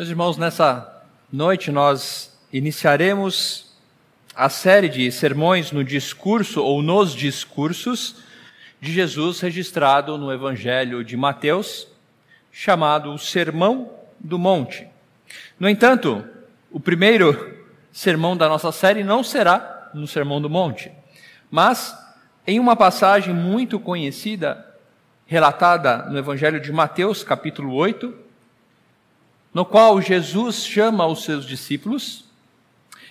Meus irmãos, nessa noite nós iniciaremos a série de sermões no discurso ou nos discursos de Jesus registrado no Evangelho de Mateus, chamado o Sermão do Monte. No entanto, o primeiro sermão da nossa série não será no Sermão do Monte, mas em uma passagem muito conhecida, relatada no Evangelho de Mateus, capítulo 8, no qual Jesus chama os seus discípulos.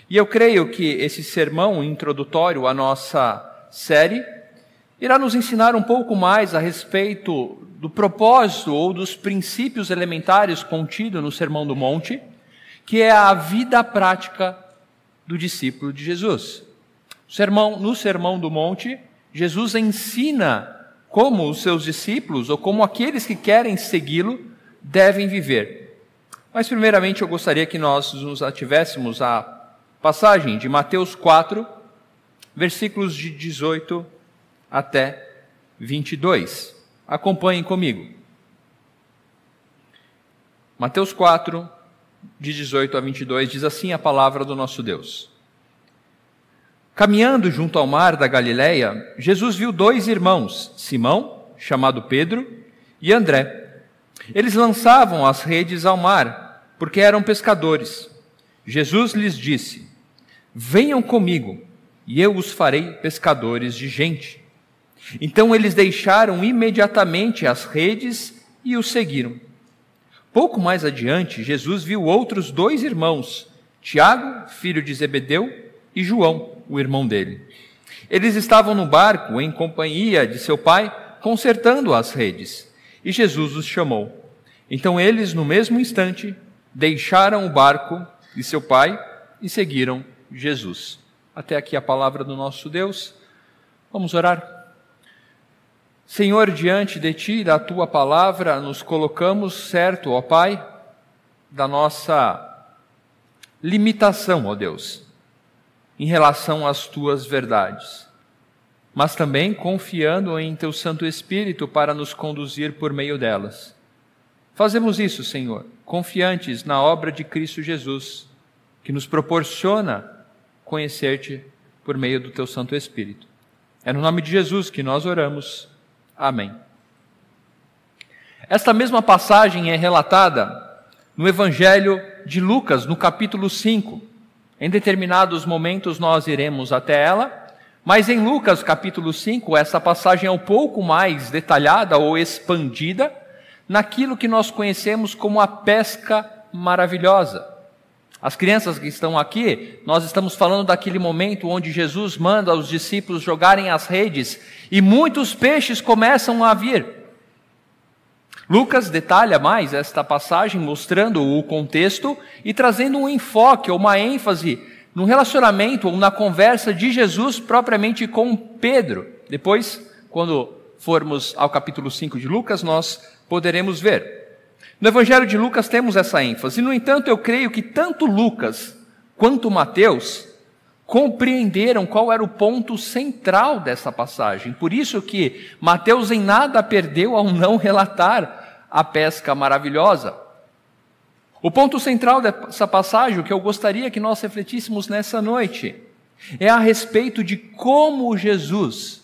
E eu creio que esse sermão introdutório à nossa série irá nos ensinar um pouco mais a respeito do propósito ou dos princípios elementares contidos no Sermão do Monte, que é a vida prática do discípulo de Jesus. Sermão, no Sermão do Monte, Jesus ensina como os seus discípulos ou como aqueles que querem segui-lo devem viver. Mas, primeiramente, eu gostaria que nós nos ativéssemos à passagem de Mateus 4, versículos de 18 até 22. Acompanhem comigo. Mateus 4, de 18 a 22, diz assim a palavra do nosso Deus. Caminhando junto ao mar da Galileia, Jesus viu dois irmãos, Simão, chamado Pedro, e André eles lançavam as redes ao mar, porque eram pescadores. Jesus lhes disse: Venham comigo, e eu os farei pescadores de gente. Então eles deixaram imediatamente as redes e o seguiram. Pouco mais adiante, Jesus viu outros dois irmãos, Tiago, filho de Zebedeu, e João, o irmão dele. Eles estavam no barco em companhia de seu pai, consertando as redes. E Jesus os chamou. Então eles, no mesmo instante, deixaram o barco de seu pai e seguiram Jesus. Até aqui a palavra do nosso Deus. Vamos orar. Senhor, diante de ti, da tua palavra, nos colocamos certo, ó Pai, da nossa limitação, ó Deus, em relação às tuas verdades mas também confiando em Teu Santo Espírito para nos conduzir por meio delas. Fazemos isso, Senhor, confiantes na obra de Cristo Jesus, que nos proporciona conhecer-te por meio do Teu Santo Espírito. É no nome de Jesus que nós oramos. Amém. Esta mesma passagem é relatada no Evangelho de Lucas, no capítulo 5. Em determinados momentos nós iremos até ela mas em Lucas capítulo 5, essa passagem é um pouco mais detalhada ou expandida naquilo que nós conhecemos como a pesca maravilhosa. As crianças que estão aqui, nós estamos falando daquele momento onde Jesus manda os discípulos jogarem as redes e muitos peixes começam a vir. Lucas detalha mais esta passagem, mostrando o contexto e trazendo um enfoque uma ênfase no relacionamento ou na conversa de Jesus propriamente com Pedro. Depois, quando formos ao capítulo 5 de Lucas, nós poderemos ver. No Evangelho de Lucas temos essa ênfase. No entanto, eu creio que tanto Lucas quanto Mateus compreenderam qual era o ponto central dessa passagem. Por isso que Mateus em nada perdeu ao não relatar a pesca maravilhosa. O ponto central dessa passagem, o que eu gostaria que nós refletíssemos nessa noite, é a respeito de como Jesus,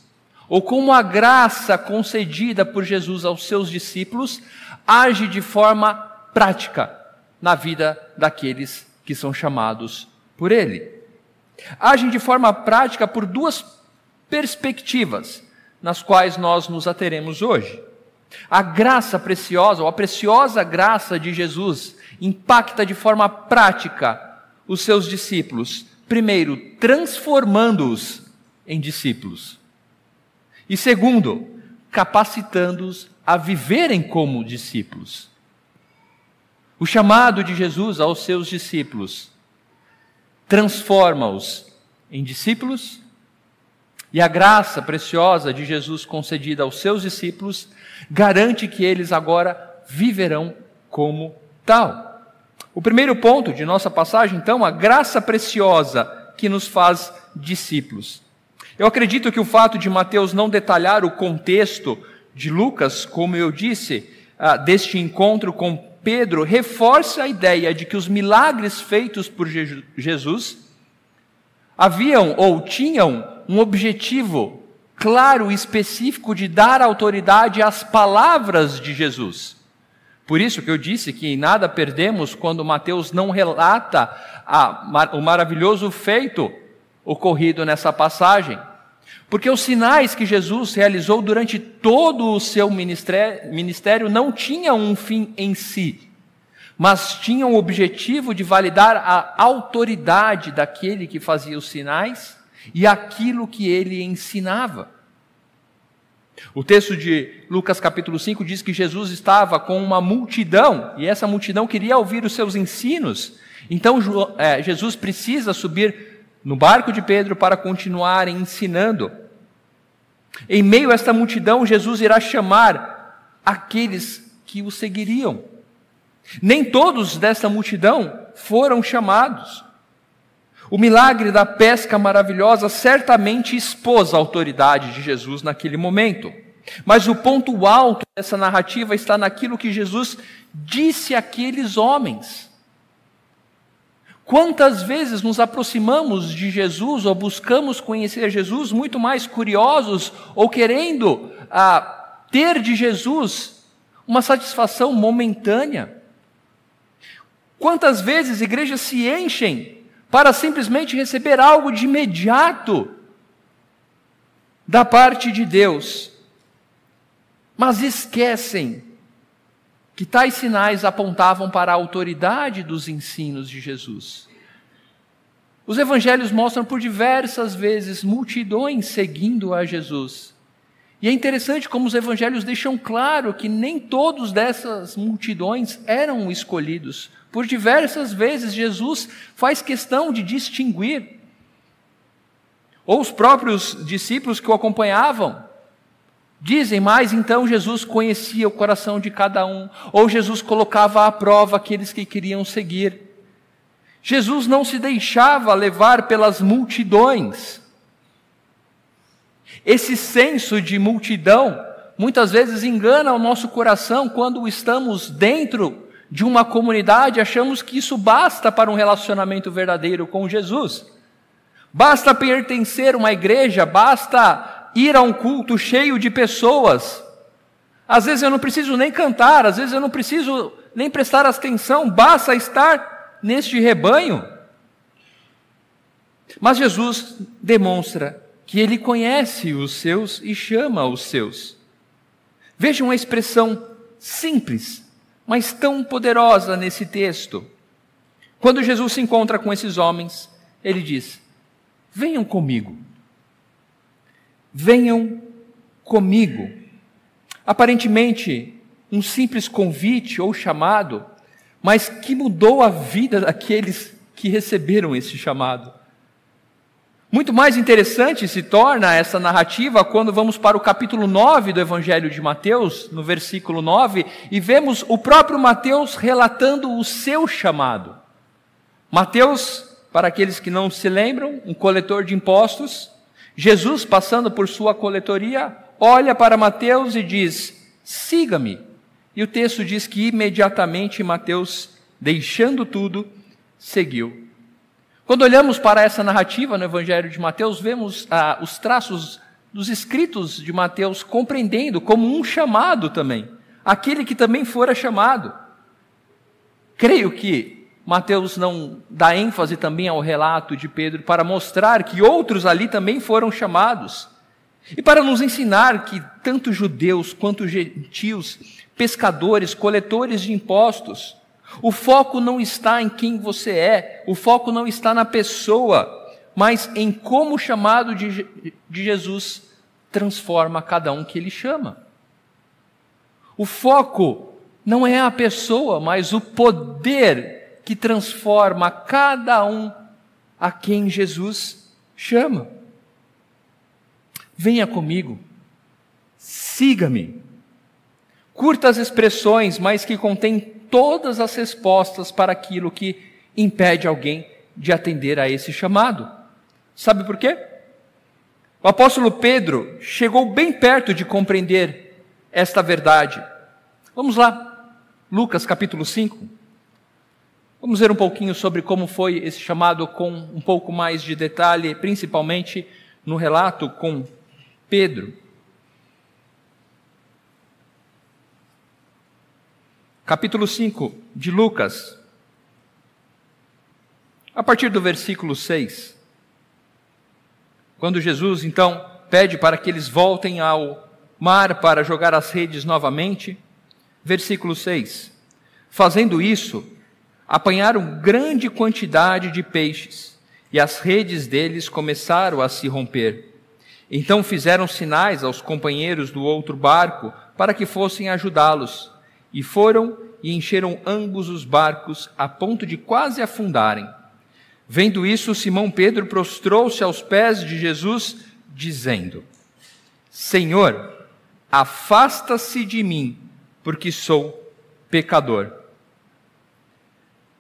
ou como a graça concedida por Jesus aos seus discípulos, age de forma prática na vida daqueles que são chamados por Ele. Agem de forma prática por duas perspectivas, nas quais nós nos ateremos hoje. A graça preciosa, ou a preciosa graça de Jesus, impacta de forma prática os seus discípulos. Primeiro, transformando-os em discípulos. E segundo, capacitando-os a viverem como discípulos. O chamado de Jesus aos seus discípulos transforma-os em discípulos, e a graça preciosa de Jesus concedida aos seus discípulos garante que eles agora viverão como tal. O primeiro ponto de nossa passagem, então, a graça preciosa que nos faz discípulos. Eu acredito que o fato de Mateus não detalhar o contexto de Lucas, como eu disse, ah, deste encontro com Pedro reforça a ideia de que os milagres feitos por Jesus haviam ou tinham um objetivo claro e específico de dar autoridade às palavras de Jesus. Por isso que eu disse que nada perdemos quando Mateus não relata a, o maravilhoso feito ocorrido nessa passagem. Porque os sinais que Jesus realizou durante todo o seu ministério não tinham um fim em si, mas tinham o objetivo de validar a autoridade daquele que fazia os sinais e aquilo que ele ensinava. O texto de Lucas capítulo 5 diz que Jesus estava com uma multidão e essa multidão queria ouvir os seus ensinos. Então é, Jesus precisa subir no barco de Pedro para continuar ensinando. Em meio a esta multidão, Jesus irá chamar aqueles que o seguiriam. Nem todos desta multidão foram chamados. O milagre da pesca maravilhosa certamente expôs a autoridade de Jesus naquele momento. Mas o ponto alto dessa narrativa está naquilo que Jesus disse àqueles homens. Quantas vezes nos aproximamos de Jesus ou buscamos conhecer Jesus muito mais curiosos ou querendo ah, ter de Jesus uma satisfação momentânea? Quantas vezes igrejas se enchem para simplesmente receber algo de imediato da parte de Deus, mas esquecem que tais sinais apontavam para a autoridade dos ensinos de Jesus. Os evangelhos mostram por diversas vezes multidões seguindo a Jesus. E é interessante como os evangelhos deixam claro que nem todos dessas multidões eram escolhidos. Por diversas vezes Jesus faz questão de distinguir. Ou os próprios discípulos que o acompanhavam Dizem, mas então Jesus conhecia o coração de cada um, ou Jesus colocava à prova aqueles que queriam seguir. Jesus não se deixava levar pelas multidões. Esse senso de multidão muitas vezes engana o nosso coração quando estamos dentro de uma comunidade, achamos que isso basta para um relacionamento verdadeiro com Jesus. Basta pertencer a uma igreja, basta ir a um culto cheio de pessoas. Às vezes eu não preciso nem cantar, às vezes eu não preciso nem prestar atenção, basta estar neste rebanho. Mas Jesus demonstra que ele conhece os seus e chama os seus. Vejam a expressão simples, mas tão poderosa nesse texto. Quando Jesus se encontra com esses homens, ele diz: Venham comigo venham comigo. Aparentemente, um simples convite ou chamado, mas que mudou a vida daqueles que receberam esse chamado. Muito mais interessante se torna essa narrativa quando vamos para o capítulo 9 do Evangelho de Mateus, no versículo 9, e vemos o próprio Mateus relatando o seu chamado. Mateus, para aqueles que não se lembram, um coletor de impostos, Jesus, passando por sua coletoria, olha para Mateus e diz: siga-me. E o texto diz que imediatamente Mateus, deixando tudo, seguiu. Quando olhamos para essa narrativa no Evangelho de Mateus, vemos ah, os traços dos escritos de Mateus compreendendo como um chamado também, aquele que também fora chamado. Creio que Mateus não dá ênfase também ao relato de Pedro para mostrar que outros ali também foram chamados. E para nos ensinar que tanto judeus quanto gentios, pescadores, coletores de impostos, o foco não está em quem você é, o foco não está na pessoa, mas em como o chamado de, de Jesus transforma cada um que ele chama. O foco não é a pessoa, mas o poder que transforma cada um a quem Jesus chama. Venha comigo, siga-me. Curtas expressões, mas que contêm todas as respostas para aquilo que impede alguém de atender a esse chamado. Sabe por quê? O apóstolo Pedro chegou bem perto de compreender esta verdade. Vamos lá. Lucas capítulo 5. Vamos ver um pouquinho sobre como foi esse chamado com um pouco mais de detalhe, principalmente no relato com Pedro. Capítulo 5 de Lucas. A partir do versículo 6. Quando Jesus então pede para que eles voltem ao mar para jogar as redes novamente, versículo 6. Fazendo isso, apanharam grande quantidade de peixes, e as redes deles começaram a se romper. Então fizeram sinais aos companheiros do outro barco para que fossem ajudá-los, e foram e encheram ambos os barcos a ponto de quase afundarem. Vendo isso, Simão Pedro prostrou-se aos pés de Jesus, dizendo: Senhor, afasta-se de mim, porque sou pecador.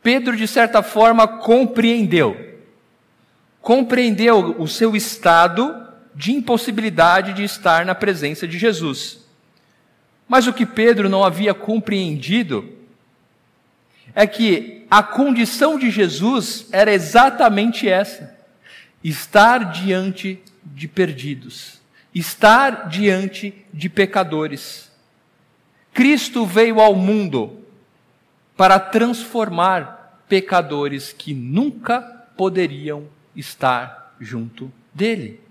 Pedro, de certa forma, compreendeu. Compreendeu o seu estado de impossibilidade de estar na presença de Jesus. Mas o que Pedro não havia compreendido é que a condição de Jesus era exatamente essa: estar diante de perdidos, estar diante de pecadores. Cristo veio ao mundo para transformar pecadores que nunca poderiam estar junto dele.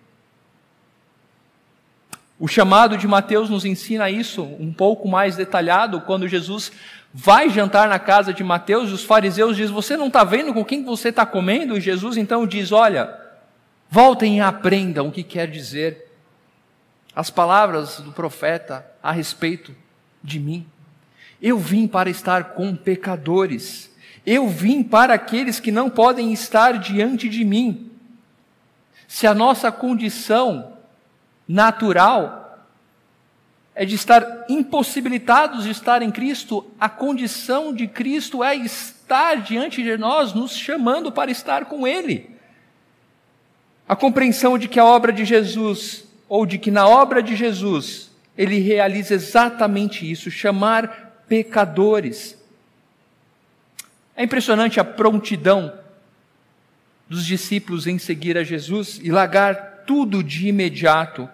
O chamado de Mateus nos ensina isso um pouco mais detalhado quando Jesus vai jantar na casa de Mateus e os fariseus dizem: Você não está vendo com quem você está comendo? E Jesus então diz: Olha, voltem e aprendam o que quer dizer as palavras do profeta a respeito de mim. Eu vim para estar com pecadores. Eu vim para aqueles que não podem estar diante de mim. Se a nossa condição natural é de estar impossibilitados de estar em Cristo, a condição de Cristo é estar diante de nós, nos chamando para estar com Ele. A compreensão de que a obra de Jesus, ou de que na obra de Jesus, Ele realiza exatamente isso, chamar pecadores. É impressionante a prontidão dos discípulos em seguir a Jesus e largar tudo de imediato.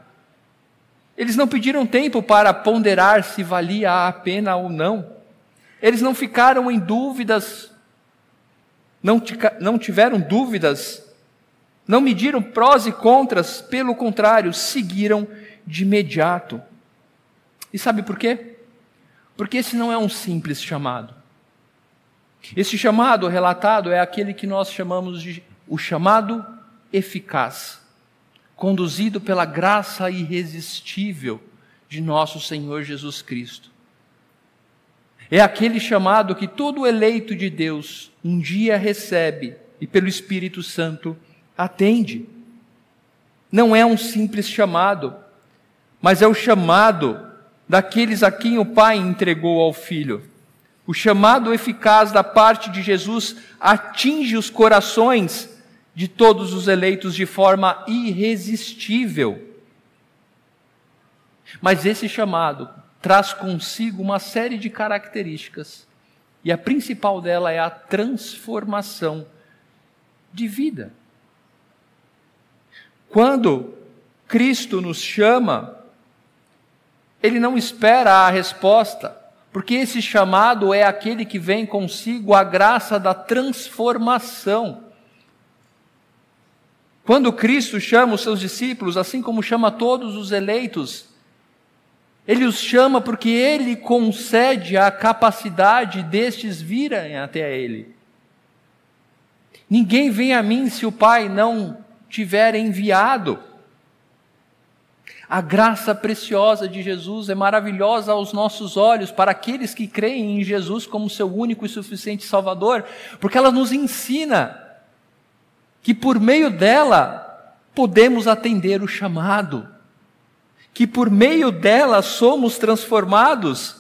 Eles não pediram tempo para ponderar se valia a pena ou não. Eles não ficaram em dúvidas, não, não tiveram dúvidas, não mediram prós e contras, pelo contrário, seguiram de imediato. E sabe por quê? Porque esse não é um simples chamado. Esse chamado relatado é aquele que nós chamamos de o chamado eficaz, conduzido pela graça irresistível de nosso Senhor Jesus Cristo. É aquele chamado que todo eleito de Deus um dia recebe e pelo Espírito Santo atende. Não é um simples chamado, mas é o chamado daqueles a quem o Pai entregou ao Filho. O chamado eficaz da parte de Jesus atinge os corações de todos os eleitos de forma irresistível. Mas esse chamado traz consigo uma série de características, e a principal dela é a transformação de vida. Quando Cristo nos chama ele não espera a resposta, porque esse chamado é aquele que vem consigo a graça da transformação. Quando Cristo chama os seus discípulos, assim como chama todos os eleitos, ele os chama porque ele concede a capacidade destes virem até ele. Ninguém vem a mim se o Pai não tiver enviado. A graça preciosa de Jesus é maravilhosa aos nossos olhos, para aqueles que creem em Jesus como seu único e suficiente Salvador, porque ela nos ensina que por meio dela podemos atender o chamado, que por meio dela somos transformados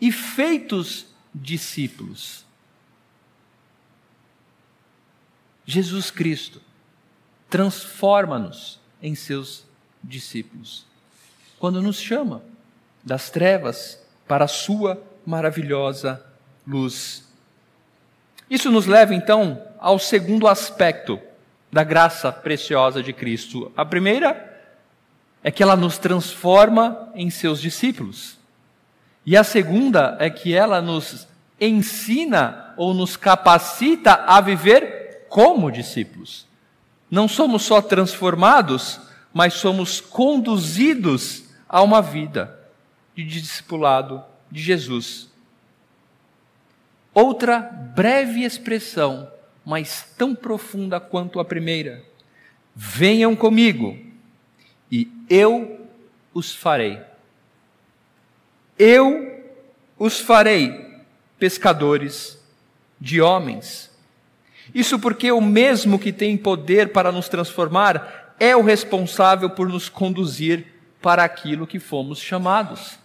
e feitos discípulos. Jesus Cristo transforma-nos em seus discípulos quando nos chama das trevas para a sua maravilhosa luz. Isso nos leva então ao segundo aspecto da graça preciosa de Cristo. A primeira é que ela nos transforma em seus discípulos. E a segunda é que ela nos ensina ou nos capacita a viver como discípulos. Não somos só transformados, mas somos conduzidos a uma vida de discipulado de Jesus. Outra breve expressão, mas tão profunda quanto a primeira. Venham comigo e eu os farei. Eu os farei pescadores de homens. Isso porque o mesmo que tem poder para nos transformar é o responsável por nos conduzir para aquilo que fomos chamados.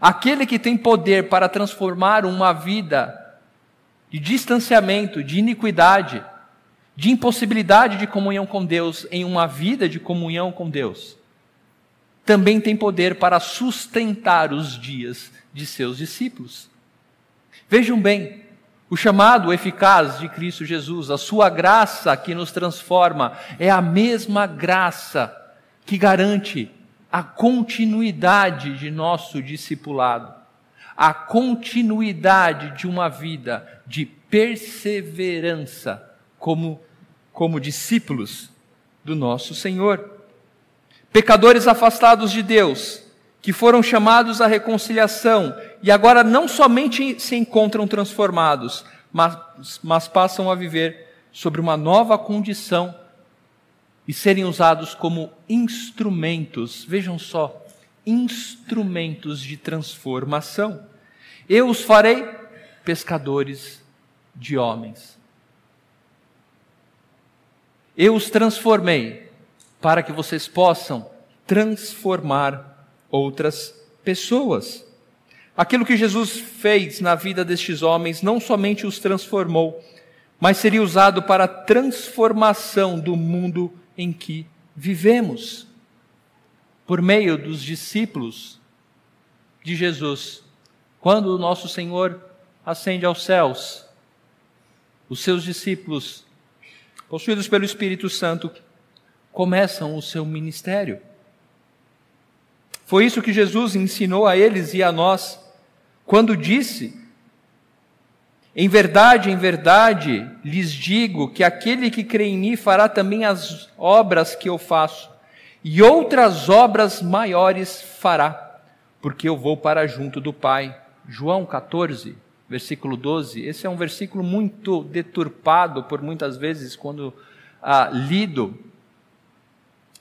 Aquele que tem poder para transformar uma vida de distanciamento, de iniquidade, de impossibilidade de comunhão com Deus em uma vida de comunhão com Deus, também tem poder para sustentar os dias de seus discípulos. Vejam bem, o chamado eficaz de Cristo Jesus, a sua graça que nos transforma, é a mesma graça que garante a continuidade de nosso discipulado, a continuidade de uma vida de perseverança como, como discípulos do nosso Senhor. Pecadores afastados de Deus, que foram chamados à reconciliação e agora não somente se encontram transformados, mas, mas passam a viver sobre uma nova condição e serem usados como instrumentos, vejam só, instrumentos de transformação. Eu os farei pescadores de homens. Eu os transformei para que vocês possam transformar outras pessoas. Aquilo que Jesus fez na vida destes homens não somente os transformou, mas seria usado para a transformação do mundo em que vivemos. Por meio dos discípulos de Jesus, quando o nosso Senhor ascende aos céus, os seus discípulos, possuídos pelo Espírito Santo, começam o seu ministério. Foi isso que Jesus ensinou a eles e a nós, quando disse em verdade, em verdade, lhes digo que aquele que crê em mim fará também as obras que eu faço, e outras obras maiores fará, porque eu vou para junto do Pai. João 14, versículo 12. Esse é um versículo muito deturpado por muitas vezes quando ah, lido.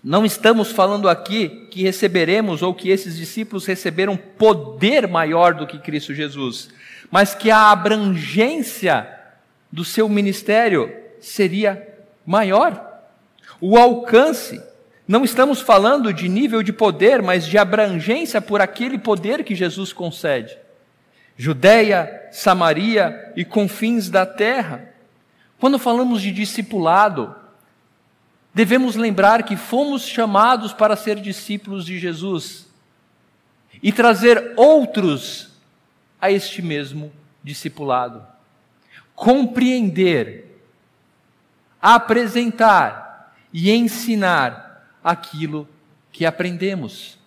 Não estamos falando aqui que receberemos ou que esses discípulos receberam poder maior do que Cristo Jesus mas que a abrangência do seu ministério seria maior. O alcance, não estamos falando de nível de poder, mas de abrangência por aquele poder que Jesus concede. Judéia, Samaria e confins da terra. Quando falamos de discipulado, devemos lembrar que fomos chamados para ser discípulos de Jesus e trazer outros a este mesmo discipulado. Compreender, apresentar e ensinar aquilo que aprendemos.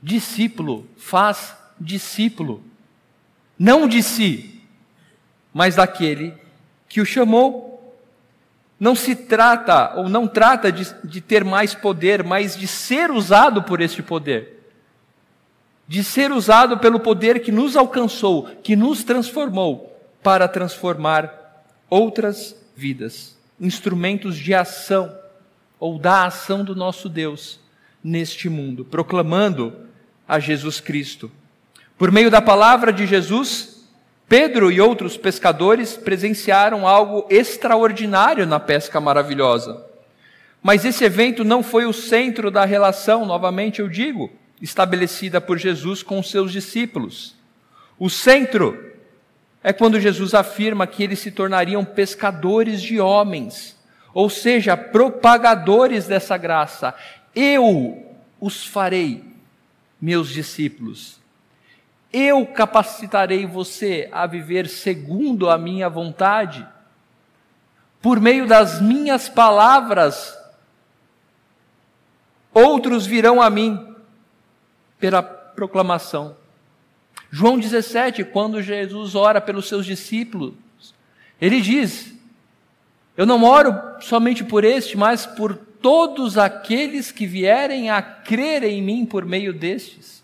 Discípulo faz discípulo, não de si, mas daquele que o chamou. Não se trata, ou não trata de, de ter mais poder, mas de ser usado por este poder de ser usado pelo poder que nos alcançou, que nos transformou, para transformar outras vidas, instrumentos de ação ou da ação do nosso Deus neste mundo, proclamando a Jesus Cristo. Por meio da palavra de Jesus, Pedro e outros pescadores presenciaram algo extraordinário na pesca maravilhosa. Mas esse evento não foi o centro da relação, novamente eu digo estabelecida por Jesus com os seus discípulos. O centro é quando Jesus afirma que eles se tornariam pescadores de homens, ou seja, propagadores dessa graça. Eu os farei meus discípulos. Eu capacitarei você a viver segundo a minha vontade. Por meio das minhas palavras, outros virão a mim pela proclamação. João 17, quando Jesus ora pelos seus discípulos, ele diz: Eu não oro somente por este, mas por todos aqueles que vierem a crer em mim por meio destes.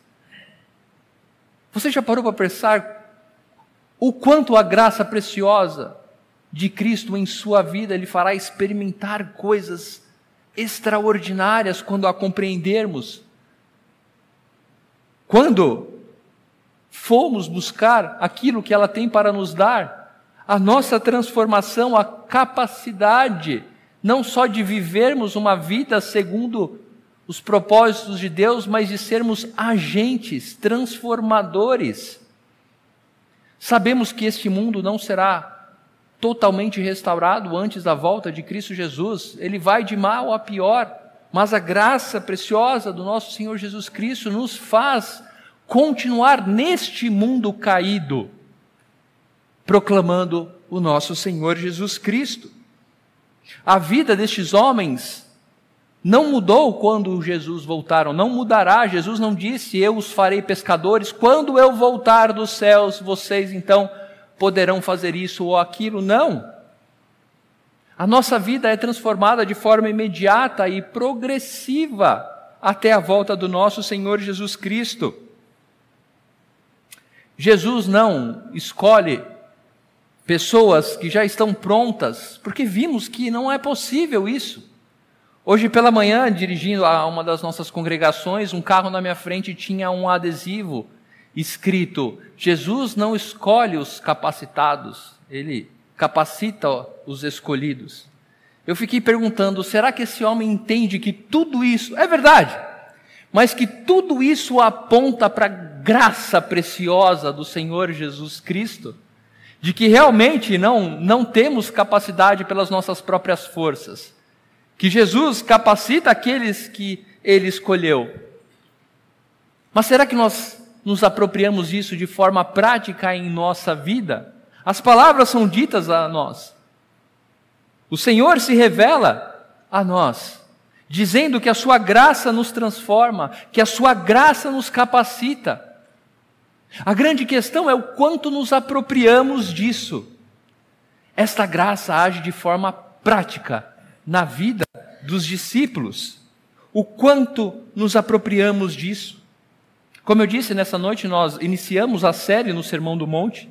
Você já parou para pensar o quanto a graça preciosa de Cristo em sua vida lhe fará experimentar coisas extraordinárias quando a compreendermos? Quando fomos buscar aquilo que ela tem para nos dar, a nossa transformação, a capacidade, não só de vivermos uma vida segundo os propósitos de Deus, mas de sermos agentes transformadores. Sabemos que este mundo não será totalmente restaurado antes da volta de Cristo Jesus, ele vai de mal a pior, mas a graça preciosa do nosso Senhor Jesus Cristo nos faz continuar neste mundo caído, proclamando o nosso Senhor Jesus Cristo. A vida destes homens não mudou quando Jesus voltaram, não mudará. Jesus não disse: Eu os farei pescadores. Quando eu voltar dos céus, vocês então poderão fazer isso ou aquilo. Não. A nossa vida é transformada de forma imediata e progressiva até a volta do nosso Senhor Jesus Cristo. Jesus não escolhe pessoas que já estão prontas, porque vimos que não é possível isso. Hoje pela manhã, dirigindo a uma das nossas congregações, um carro na minha frente tinha um adesivo escrito: Jesus não escolhe os capacitados, ele capacita os escolhidos. Eu fiquei perguntando: será que esse homem entende que tudo isso é verdade? Mas que tudo isso aponta para a graça preciosa do Senhor Jesus Cristo? de que realmente não, não temos capacidade pelas nossas próprias forças, que Jesus capacita aqueles que ele escolheu. Mas será que nós nos apropriamos disso de forma prática em nossa vida? As palavras são ditas a nós. O Senhor se revela a nós, dizendo que a sua graça nos transforma, que a sua graça nos capacita. A grande questão é o quanto nos apropriamos disso. Esta graça age de forma prática na vida dos discípulos. O quanto nos apropriamos disso. Como eu disse, nessa noite nós iniciamos a série no Sermão do Monte.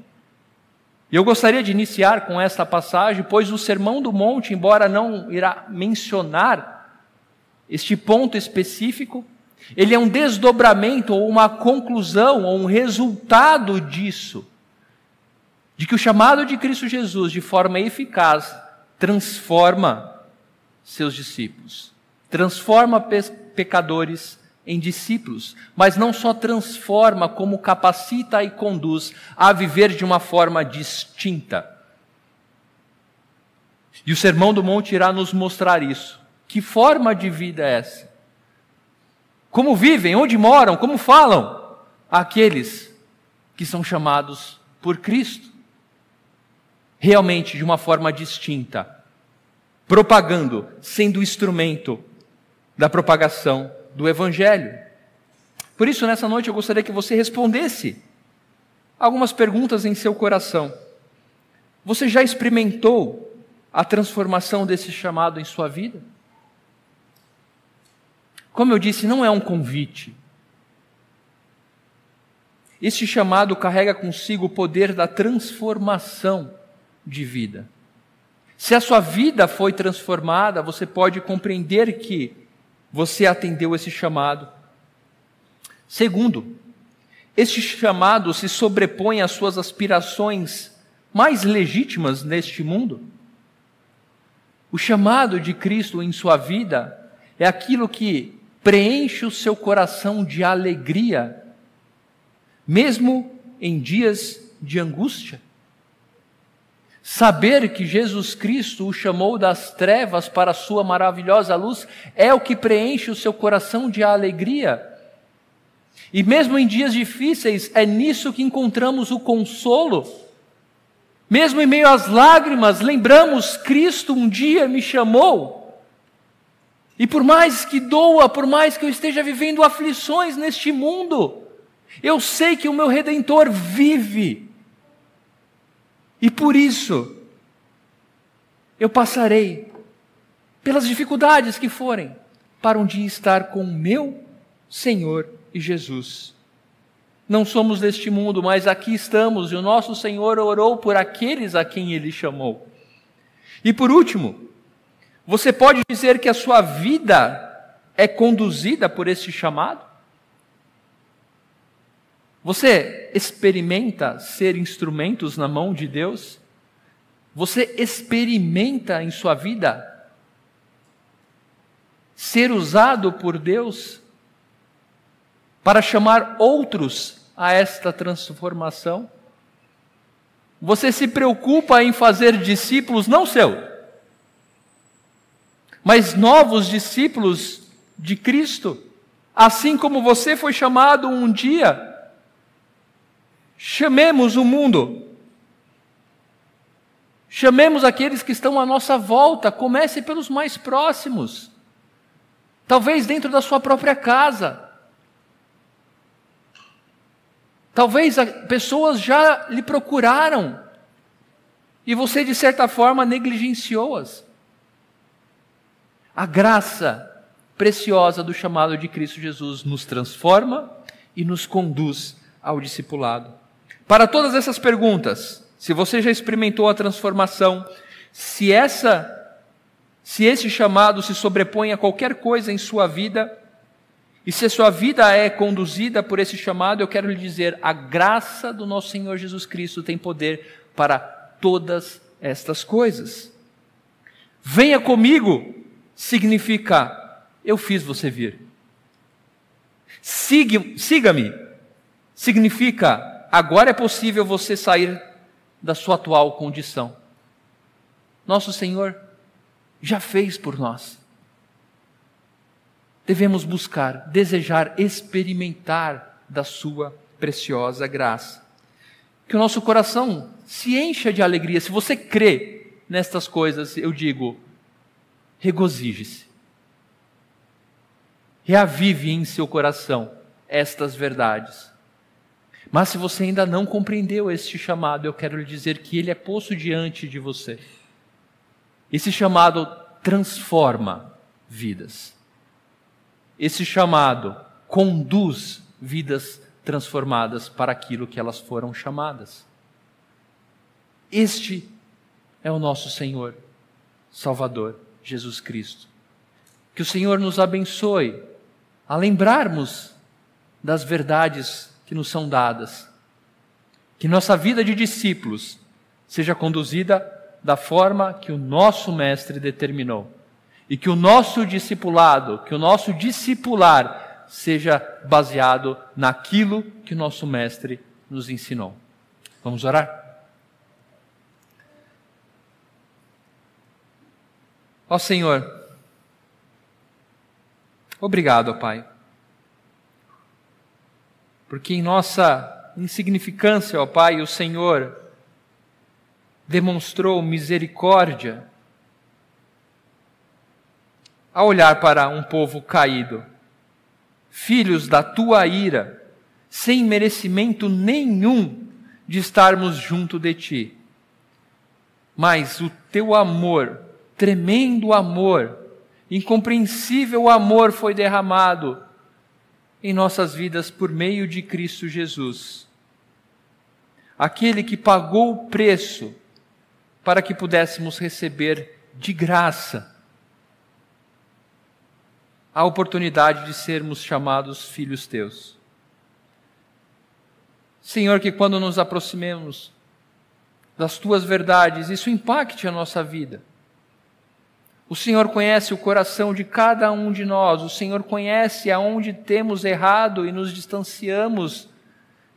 E eu gostaria de iniciar com esta passagem, pois o Sermão do Monte, embora não irá mencionar este ponto específico, ele é um desdobramento ou uma conclusão ou um resultado disso. De que o chamado de Cristo Jesus, de forma eficaz, transforma seus discípulos, transforma pe pecadores em discípulos, mas não só transforma, como capacita e conduz a viver de uma forma distinta. E o Sermão do Monte irá nos mostrar isso. Que forma de vida é essa? como vivem, onde moram, como falam aqueles que são chamados por Cristo. Realmente de uma forma distinta, propagando, sendo instrumento da propagação do Evangelho. Por isso, nessa noite eu gostaria que você respondesse algumas perguntas em seu coração. Você já experimentou a transformação desse chamado em sua vida? Como eu disse, não é um convite. Este chamado carrega consigo o poder da transformação de vida. Se a sua vida foi transformada, você pode compreender que você atendeu esse chamado. Segundo, este chamado se sobrepõe às suas aspirações mais legítimas neste mundo. O chamado de Cristo em sua vida é aquilo que preenche o seu coração de alegria, mesmo em dias de angústia. Saber que Jesus Cristo o chamou das trevas para a sua maravilhosa luz é o que preenche o seu coração de alegria. E mesmo em dias difíceis, é nisso que encontramos o consolo. Mesmo em meio às lágrimas, lembramos: Cristo um dia me chamou. E por mais que doa, por mais que eu esteja vivendo aflições neste mundo, eu sei que o meu redentor vive. E por isso, eu passarei pelas dificuldades que forem, para um dia estar com o meu Senhor e Jesus. Não somos deste mundo, mas aqui estamos, e o nosso Senhor orou por aqueles a quem ele chamou. E por último, você pode dizer que a sua vida é conduzida por esse chamado? Você experimenta ser instrumentos na mão de Deus? Você experimenta em sua vida ser usado por Deus para chamar outros a esta transformação? Você se preocupa em fazer discípulos não seu, mas novos discípulos de Cristo, assim como você foi chamado um dia. Chamemos o mundo. Chamemos aqueles que estão à nossa volta, comece pelos mais próximos. Talvez dentro da sua própria casa. Talvez pessoas já lhe procuraram e você, de certa forma, negligenciou-as. A graça preciosa do chamado de Cristo Jesus nos transforma e nos conduz ao discipulado. Para todas essas perguntas, se você já experimentou a transformação, se essa se esse chamado se sobrepõe a qualquer coisa em sua vida, e se a sua vida é conduzida por esse chamado, eu quero lhe dizer: a graça do nosso Senhor Jesus Cristo tem poder para todas estas coisas. Venha comigo significa eu fiz você vir. Siga-me significa agora é possível você sair da sua atual condição. Nosso Senhor já fez por nós devemos buscar, desejar, experimentar da Sua preciosa graça. Que o nosso coração se encha de alegria. Se você crê nestas coisas, eu digo, regozije-se. Reavive em seu coração estas verdades. Mas se você ainda não compreendeu este chamado, eu quero lhe dizer que ele é posto diante de você. Esse chamado transforma vidas. Esse chamado conduz vidas transformadas para aquilo que elas foram chamadas. Este é o nosso Senhor, Salvador, Jesus Cristo. Que o Senhor nos abençoe a lembrarmos das verdades que nos são dadas. Que nossa vida de discípulos seja conduzida da forma que o nosso Mestre determinou e que o nosso discipulado, que o nosso discipular seja baseado naquilo que o nosso mestre nos ensinou. Vamos orar? Ó Senhor, obrigado, Pai, porque em nossa insignificância, ó Pai, o Senhor demonstrou misericórdia a olhar para um povo caído, filhos da tua ira, sem merecimento nenhum de estarmos junto de ti. Mas o teu amor, tremendo amor, incompreensível amor foi derramado em nossas vidas por meio de Cristo Jesus. Aquele que pagou o preço para que pudéssemos receber de graça a oportunidade de sermos chamados filhos teus. Senhor, que quando nos aproximemos das tuas verdades, isso impacte a nossa vida. O Senhor conhece o coração de cada um de nós, o Senhor conhece aonde temos errado e nos distanciamos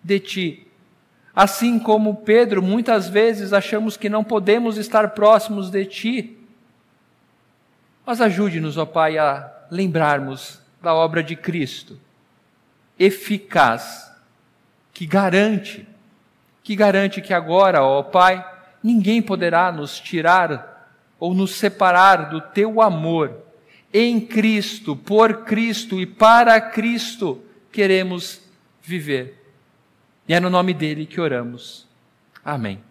de Ti. Assim como Pedro, muitas vezes achamos que não podemos estar próximos de Ti. Mas ajude-nos, ó Pai, a lembrarmos da obra de Cristo eficaz que garante, que garante que agora, ó Pai, ninguém poderá nos tirar ou nos separar do teu amor. Em Cristo, por Cristo e para Cristo queremos viver. E é no nome dele que oramos. Amém.